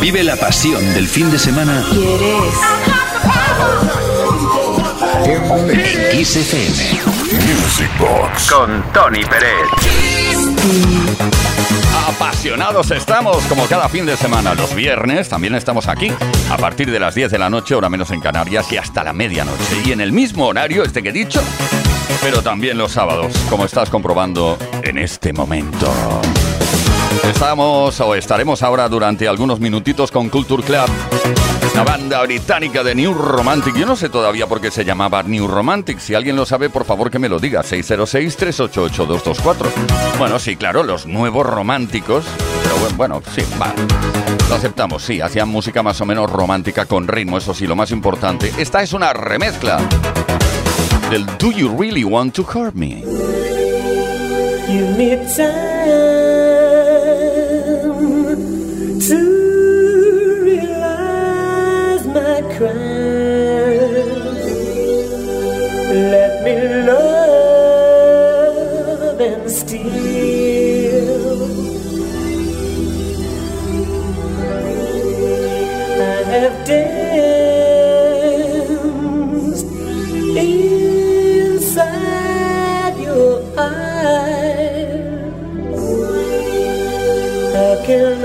Vive la pasión del fin de semana. ¿Quieres? En Kiss FM. Music Box. Con Tony Pérez. Apasionados estamos como cada fin de semana. Los viernes también estamos aquí. A partir de las 10 de la noche, hora menos en Canarias, y hasta la medianoche. Y en el mismo horario, este que he dicho, pero también los sábados, como estás comprobando en este momento. Estamos o estaremos ahora durante algunos minutitos con Culture Club, la banda británica de New Romantic. Yo no sé todavía por qué se llamaba New Romantic. Si alguien lo sabe, por favor que me lo diga. 606-388-224. Bueno, sí, claro, los nuevos románticos. Pero bueno, bueno sí, va. Lo aceptamos, sí. Hacían música más o menos romántica con ritmo, eso sí, lo más importante. Esta es una remezcla del Do You Really Want to Hurt Me? Give me time to realize my crimes. Let me love and steal. I have danced inside your eyes. How can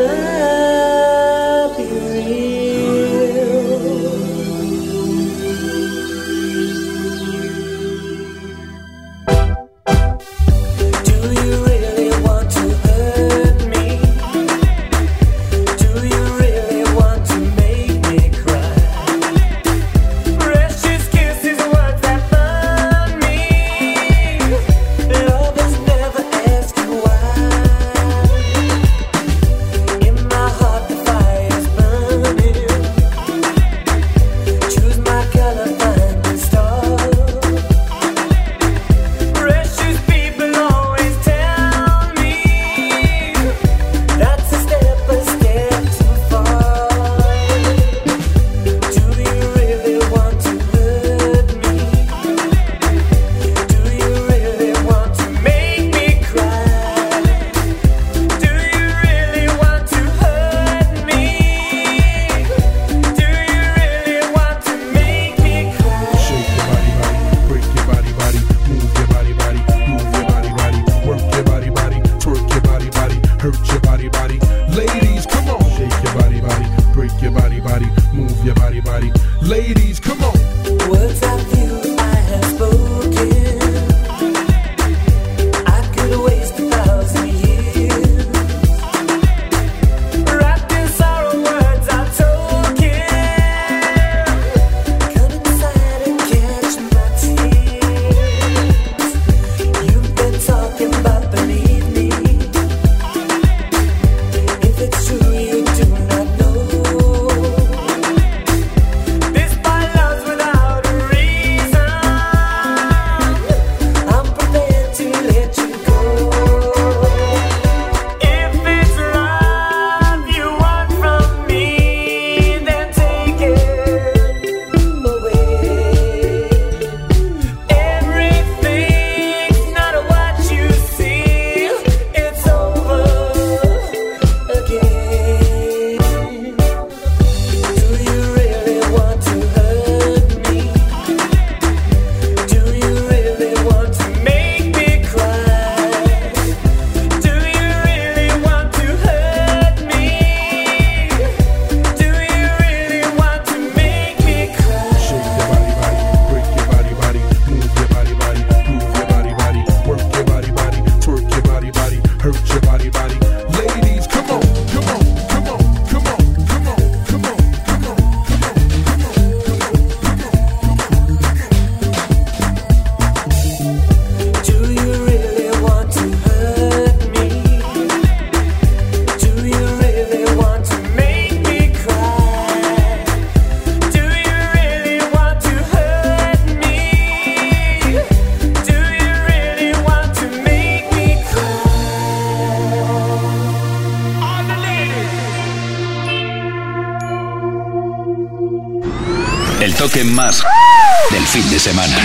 semana.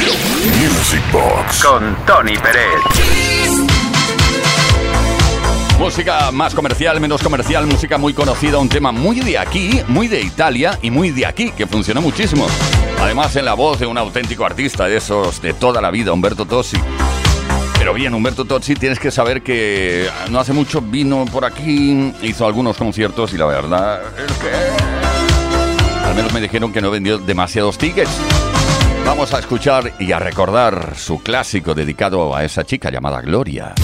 Music Box. Con Tony Pérez. Música más comercial, menos comercial, música muy conocida, un tema muy de aquí, muy de Italia y muy de aquí, que funcionó muchísimo. Además, en la voz de un auténtico artista de esos de toda la vida, Humberto Tossi. Pero bien, Humberto Tozzi, tienes que saber que no hace mucho vino por aquí, hizo algunos conciertos y la verdad es que al menos me dijeron que no vendió demasiados tickets. Vamos a escuchar y a recordar su clásico dedicado a esa chica llamada Gloria.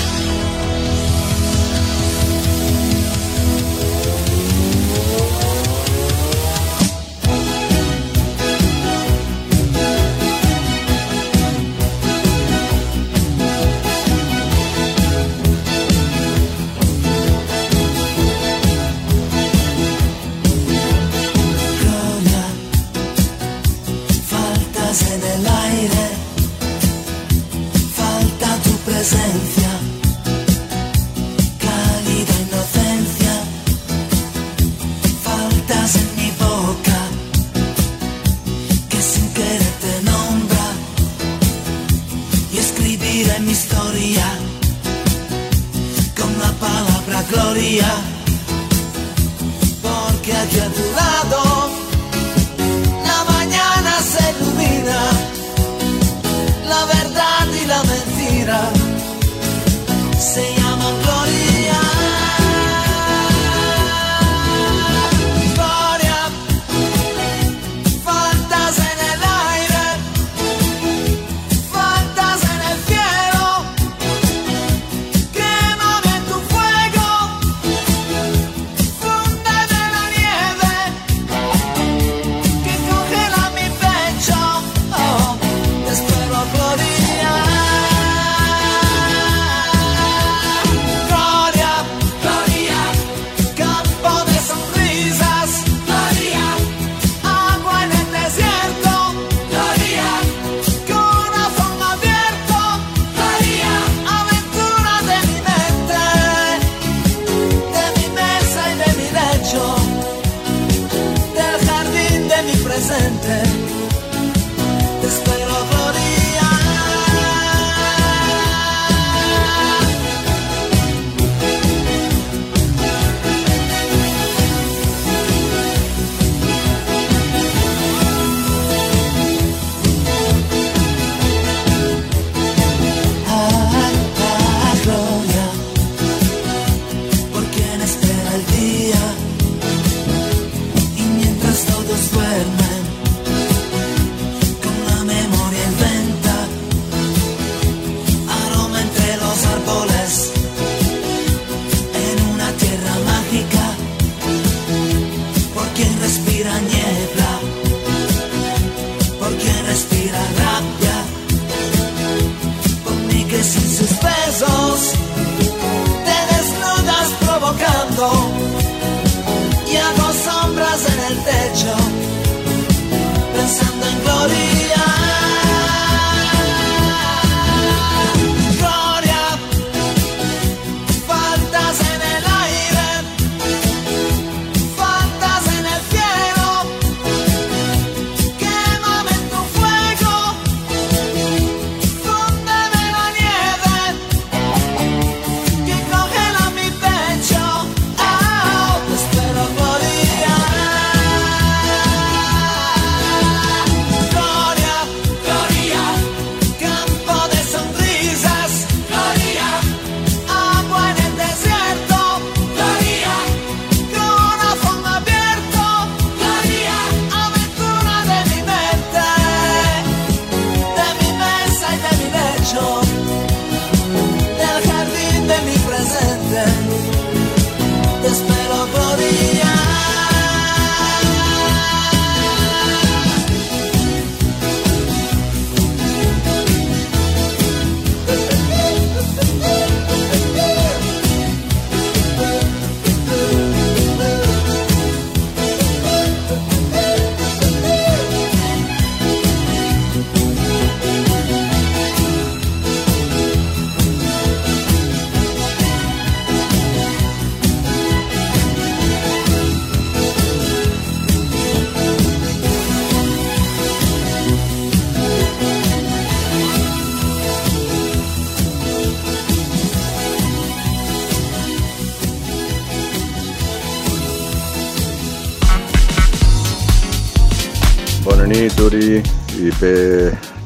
Bona nit, Uri i P.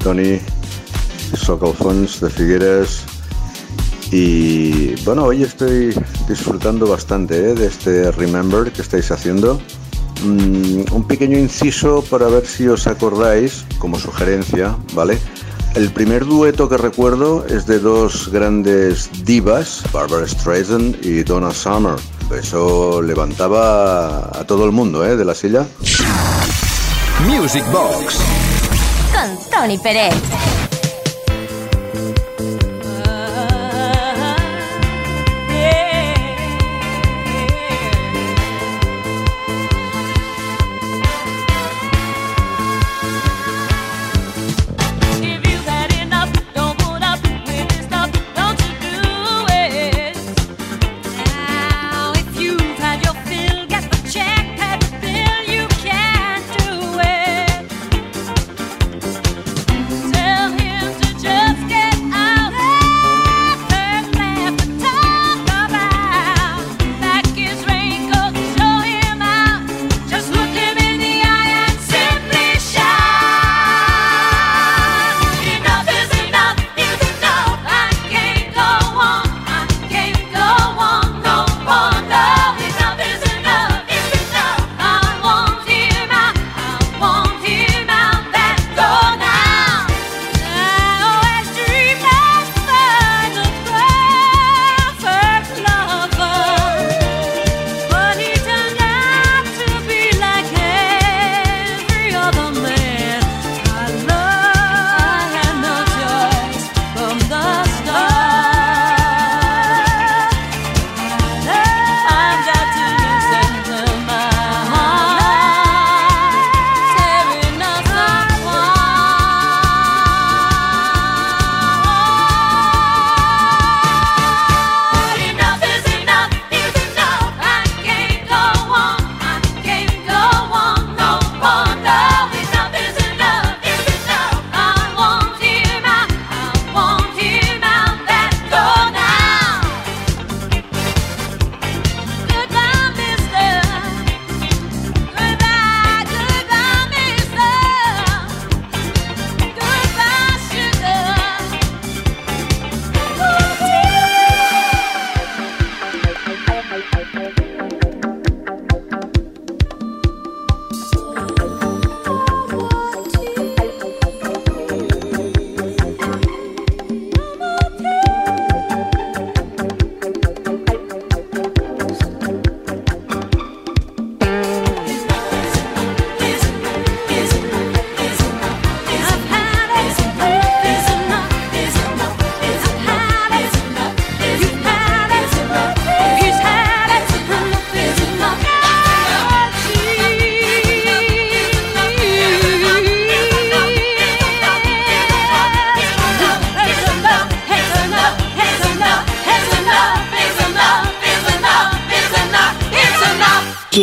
Toni. Soc Alfons de Figueres. Y bueno, hoy estoy disfrutando bastante ¿eh? de este Remember que estáis haciendo. Mm, un pequeño inciso para ver si os acordáis, como sugerencia, ¿vale? El primer dueto que recuerdo es de dos grandes divas, Barbara Streisand y Donna Summer. Eso levantaba a todo el mundo ¿eh? de la silla. Music Box Con Tony Pérez.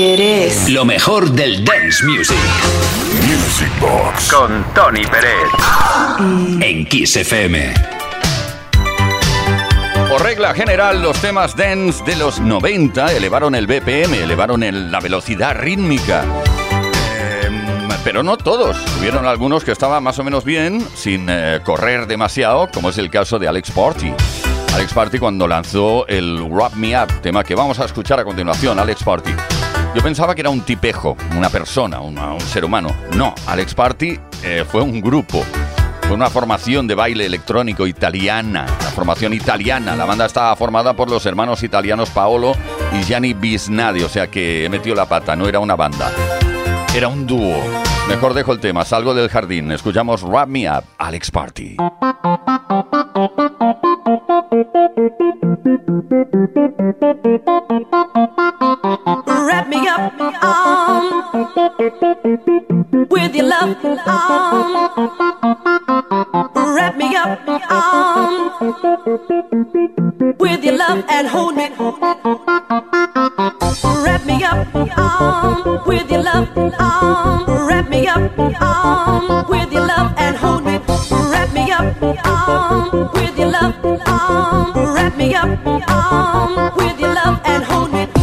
¿Quieres? Lo mejor del dance music Music Box. Con Tony Pérez. en Kiss FM. Por regla general, los temas dance de los 90 elevaron el BPM, elevaron el- la velocidad rítmica. Em, pero no todos. Hubieron algunos que estaban más o menos bien, sin eh, correr demasiado, como es el caso de Alex Party. Alex Party cuando lanzó el Wrap Me Up, tema que vamos a escuchar a continuación, Alex Party. Yo pensaba que era un tipejo, una persona, un ser humano. No, Alex Party eh, fue un grupo. Fue una formación de baile electrónico italiana, la formación italiana. La banda estaba formada por los hermanos italianos Paolo y Gianni Bisnadi, o sea que he metido la pata, no era una banda. Era un dúo. Mejor dejo el tema, salgo del jardín. Escuchamos Wrap Me Up, Alex Party. Your love, um, wrap me up, with your love and hold me. Wrap me up, with your love, um, wrap me up, with your love and hold me. Wrap me up, with your love, wrap me up, with your love and hold me.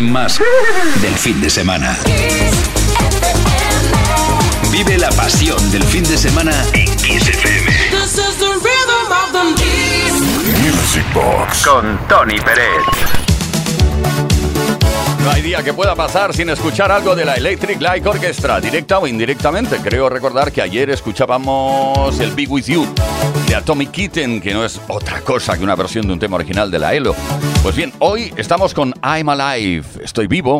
Más del fin de semana. Vive la pasión del fin de semana en Kiss FM. This is the rhythm of the Music Box. Con Tony Pérez. No hay día que pueda pasar sin escuchar algo de la Electric Light Orchestra, directa o indirectamente. Creo recordar que ayer escuchábamos el Be With You de Atomic Kitten, que no es otra cosa que una versión de un tema original de la ELO. Pues bien, hoy estamos con I'm Alive, estoy vivo.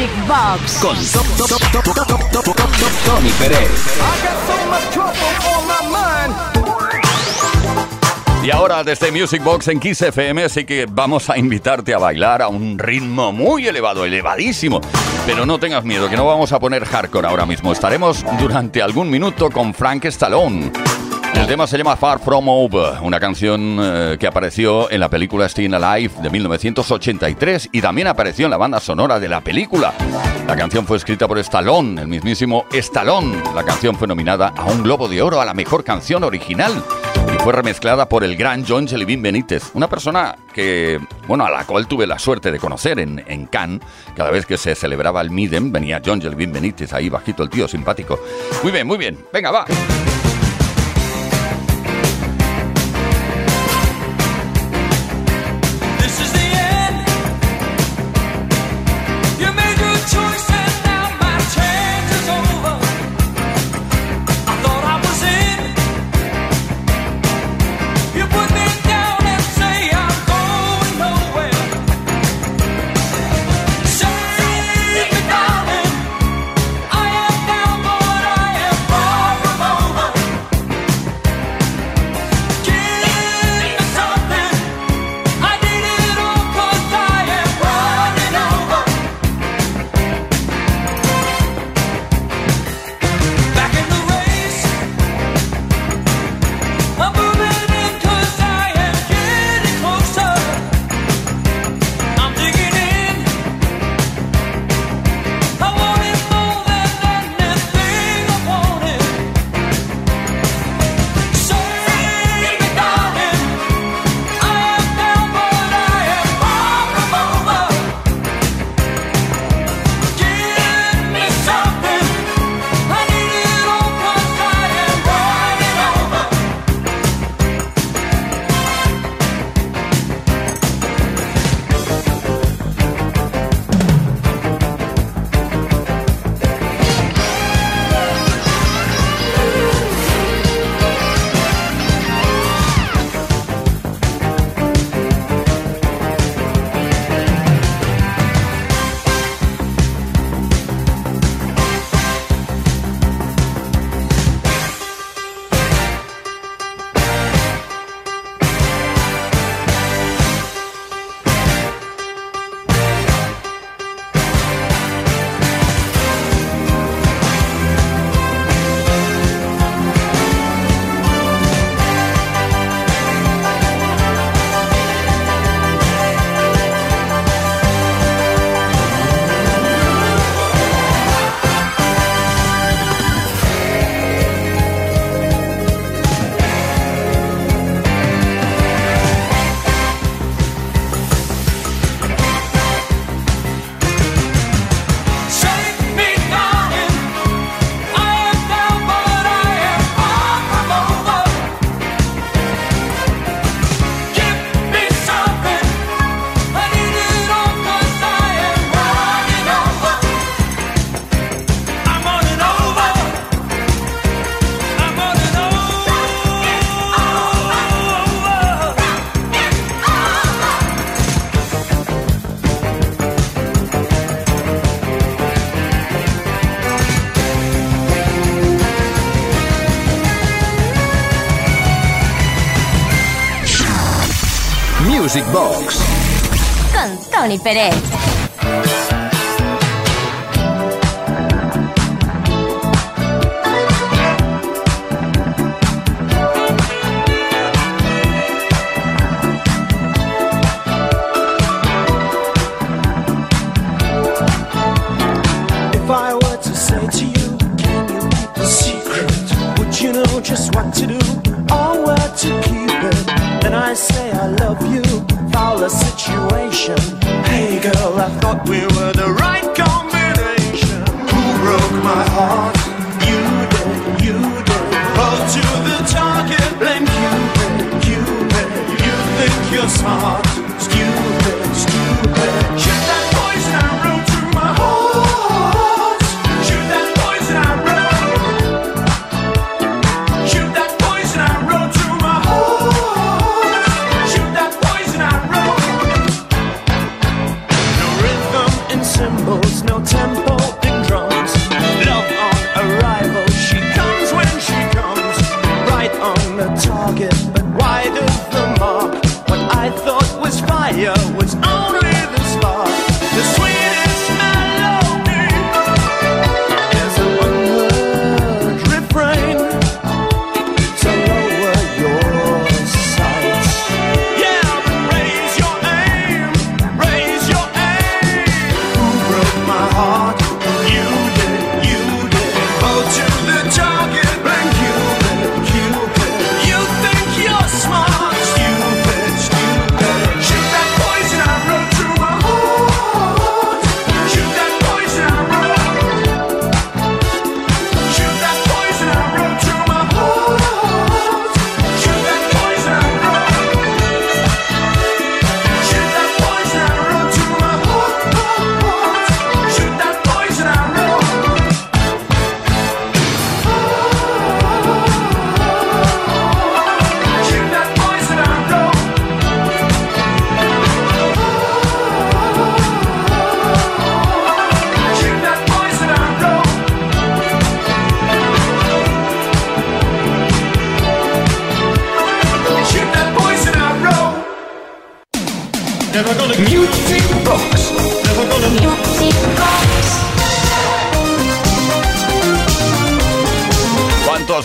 Magic Box con Tony Pérez. Y ahora desde Music Box en Kiss FM, así que vamos a invitarte a bailar a un ritmo muy elevado, elevadísimo. Pero no tengas miedo, que no vamos a poner hardcore ahora mismo. Estaremos durante algún minuto con Frank Stallone. El tema se llama Far From Over, una canción eh, que apareció en la película Staying Alive de 1983 y también apareció en la banda sonora de la película. La canción fue escrita por Stallone, el mismísimo Stallone. La canción fue nominada a un Globo de Oro a la mejor canción original y fue remezclada por el gran John Jellybean Benítez, una persona que, bueno, a la cual tuve la suerte de conocer en, en Cannes. Cada vez que se celebraba el Midem venía John Jellybean Benítez, ahí bajito el tío, simpático. Muy bien, muy bien. Venga, va. My Tony Pérez.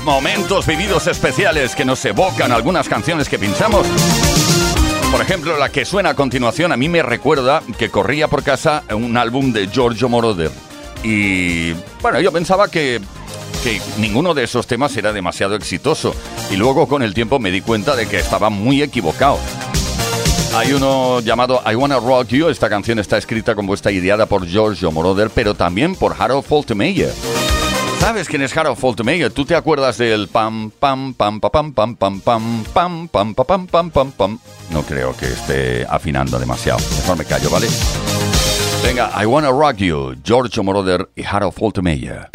Momentos vividos especiales que nos evocan algunas canciones que pinchamos? Por ejemplo, la que suena a continuación a mí me recuerda que corría por casa un álbum de Giorgio Moroder. Y bueno, yo pensaba que, que ninguno de esos temas era demasiado exitoso. Y luego con el tiempo me di cuenta de que estaba muy equivocado. Hay uno llamado I Wanna Rock You. Esta canción está escrita, compuesta y ideada por Giorgio Moroder, pero también por Harold Faltermeyer. ¿Sabes quién es Harold Faltermeyer? ¿Tú te acuerdas del pam pam pam pam pam pam pam pam pam pam pam pam pam pam? No creo que esté afinando demasiado. Mejor me callo, ¿vale? Venga, I Wanna Rock You, Giorgio Moroder y Harold Faltermeyer.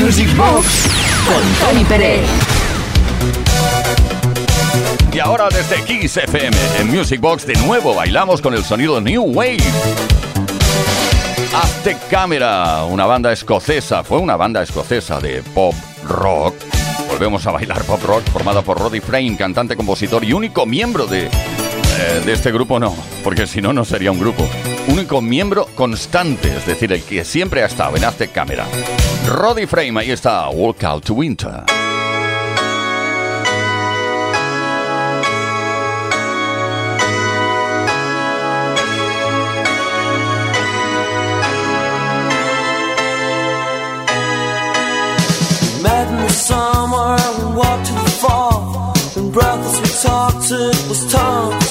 Box con Tony Pérez. Y ahora desde Kiss FM en Music Box de nuevo bailamos con el sonido New Wave. Aztec Camera, una banda escocesa, fue una banda escocesa de pop rock. Volvemos a bailar pop rock formada por Roddy Frame, cantante, compositor y único miembro de, eh, de este grupo, no, porque si no, no sería un grupo. Único miembro constante, es decir, el que siempre ha estado en Aztec Camera. Roddy Frame, ahí está, Walk Out to Winter. Met in the summer and walked to the fall. And breathless we talked, it was tongues.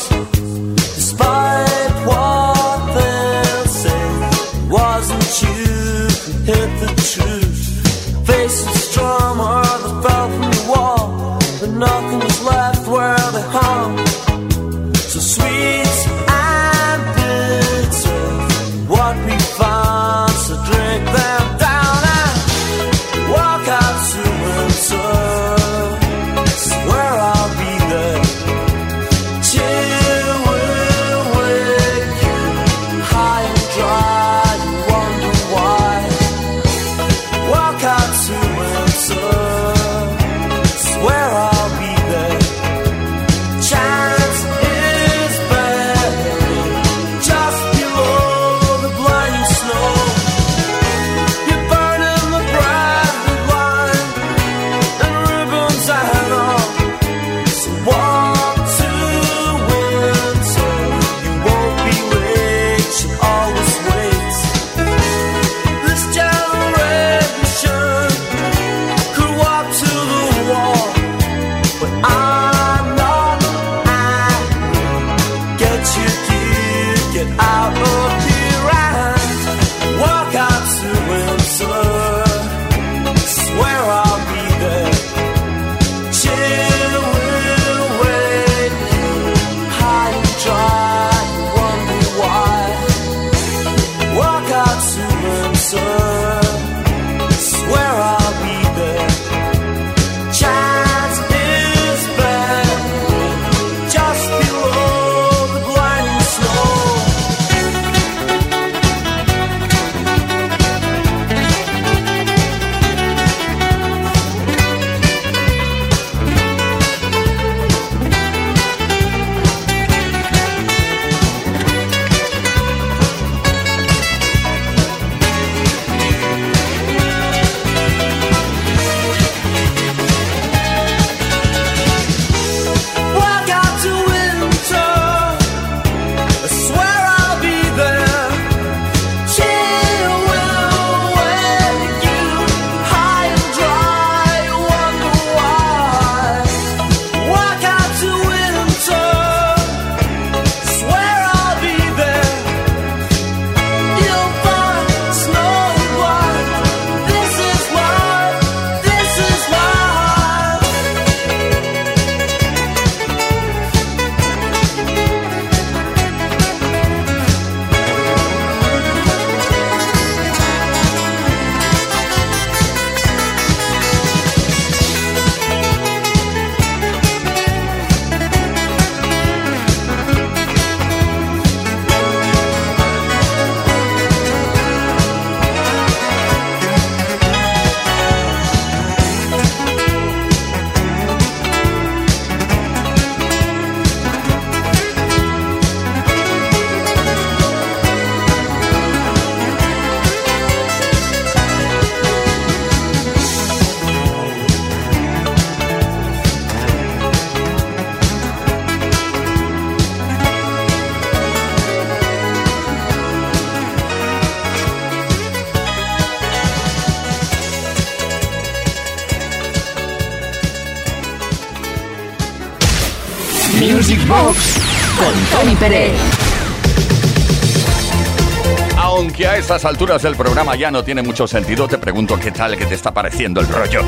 Aunque a estas alturas del programa ya no tiene mucho sentido, te pregunto qué tal que te está pareciendo el rollo.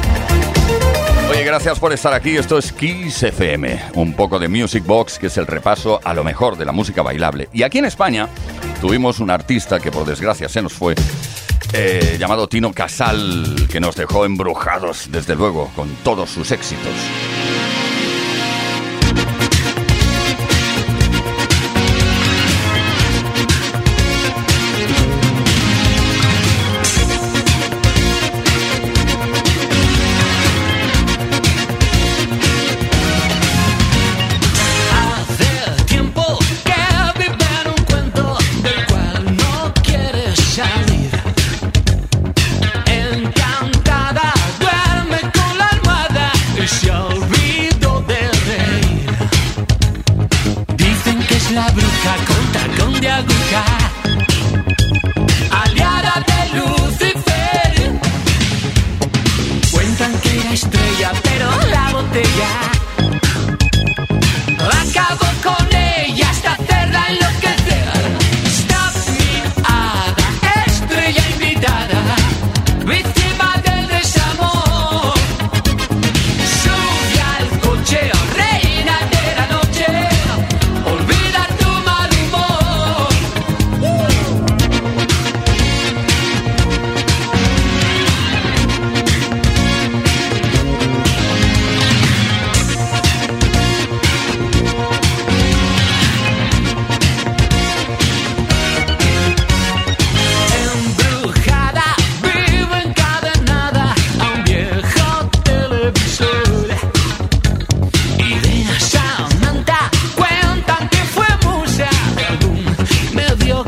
Oye, gracias por estar aquí. Esto es Kiss FM, un poco de Music Box, que es el repaso a lo mejor de la música bailable. Y aquí en España tuvimos un artista que por desgracia se nos fue, eh, llamado Tino Casal, que nos dejó embrujados, desde luego, con todos sus éxitos.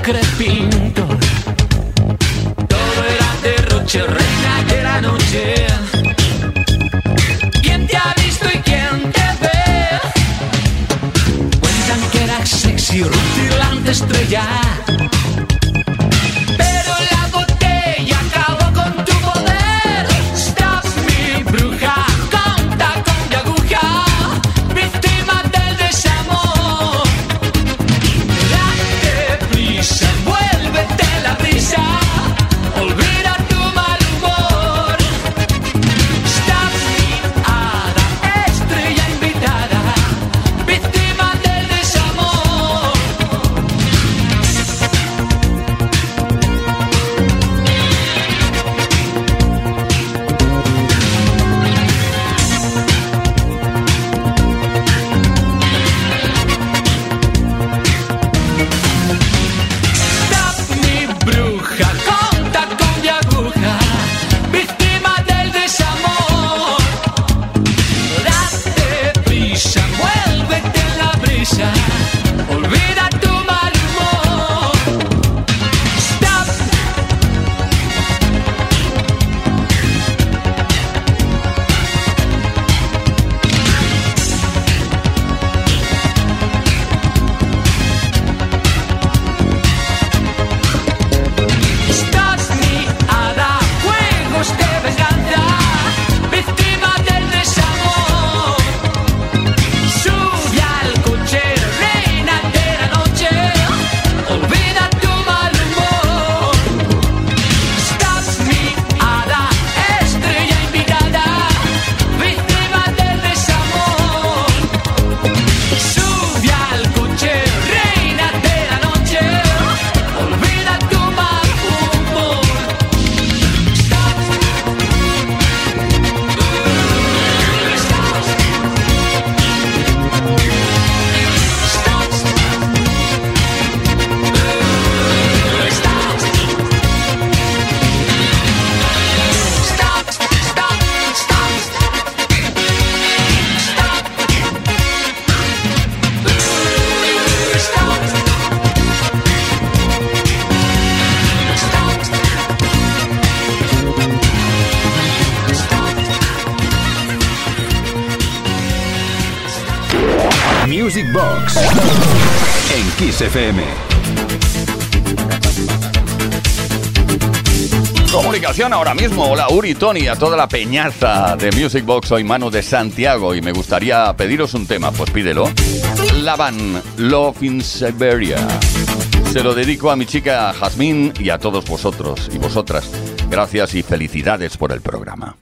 crepinto Comunicación ahora mismo. Hola Uri, Tony, a toda la peñaza de Music Box. Soy mano de Santiago y me gustaría pediros un tema. Pues pídelo. La van Love in Siberia. Se lo dedico a mi chica Jazmín y a todos vosotros y vosotras. Gracias y felicidades por el programa.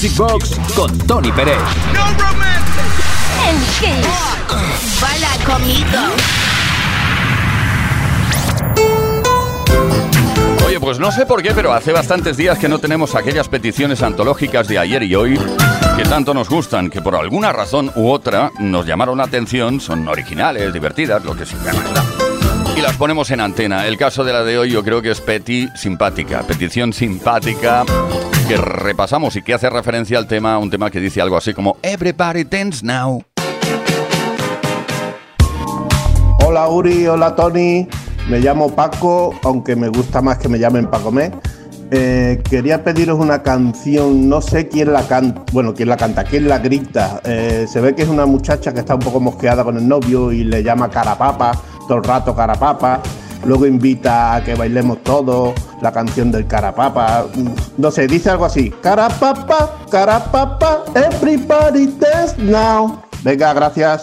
Music Box con Tony Pérez. En Kiss. Baila conmigo. Oye, pues no sé por qué, pero hace bastantes días que no tenemos aquellas peticiones antológicas de ayer y hoy que tanto nos gustan, que por alguna razón u otra nos llamaron la atención, son originales, divertidas, lo que sea. Y las ponemos en antena. El caso de la de hoy yo creo que es Peti Simpática, petición simpática que repasamos y que hace referencia al tema, un tema que dice algo así como Everybody dance now. Hola Uri, hola Tony, me llamo Paco, aunque me gusta más que me llamen Pacomé. Eh, quería pediros una canción, no sé quién la canta, bueno, quién la canta, quién la grita. Eh, se ve que es una muchacha que está un poco mosqueada con el novio y le llama carapapa, todo el rato carapapa. Luego invita a que bailemos todos la canción del carapapa. No sé, dice algo así. Carapapa, carapapa, everybody dance now. Venga, gracias.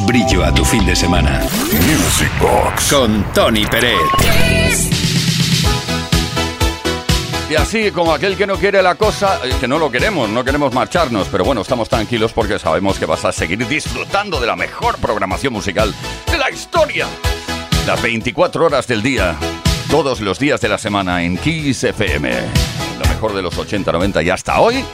Brillo a tu fin de semana. Music Box. Con Tony Peret. Y así, como aquel que no quiere la cosa, eh, que no lo queremos, no queremos marcharnos, pero bueno, estamos tranquilos porque sabemos que vas a seguir disfrutando de la mejor programación musical de la historia. Las 24 horas del día, todos los días de la semana en Kiss FM. Lo mejor de los 80, 90 y hasta hoy.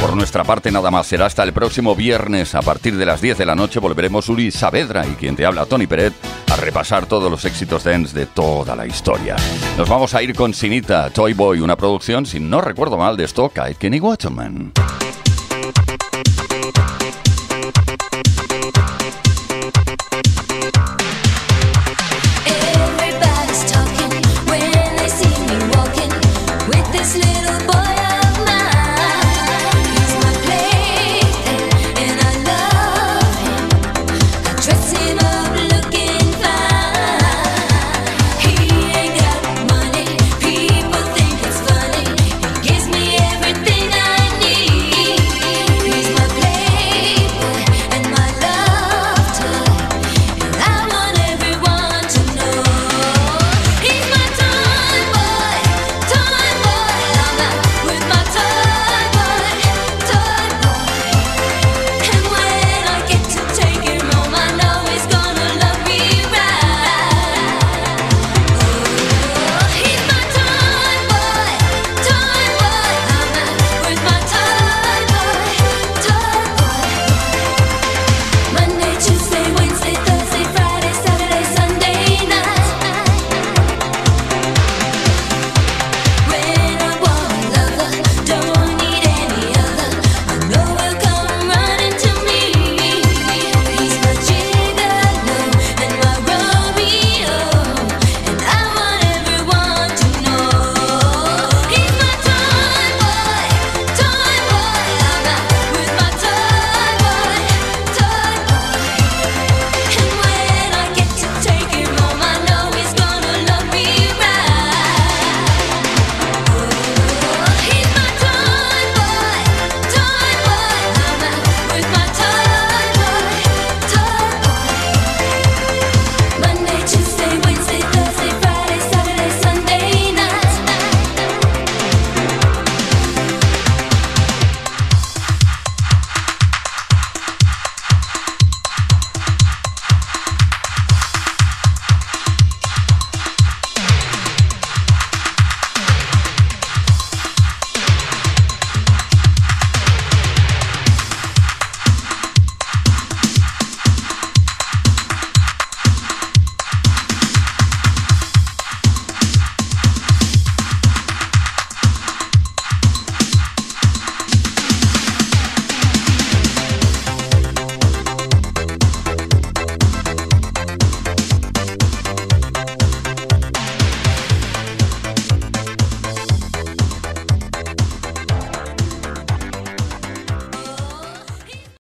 Por nuestra parte nada más, será hasta el próximo viernes a partir de las 10 de la noche volveremos Uri Saavedra y quien te habla Tony Peret a repasar todos los éxitos dance de toda la historia. Nos vamos a ir con Sinita, Toy Boy, una producción, si no recuerdo mal, de Stock Kenny Waterman.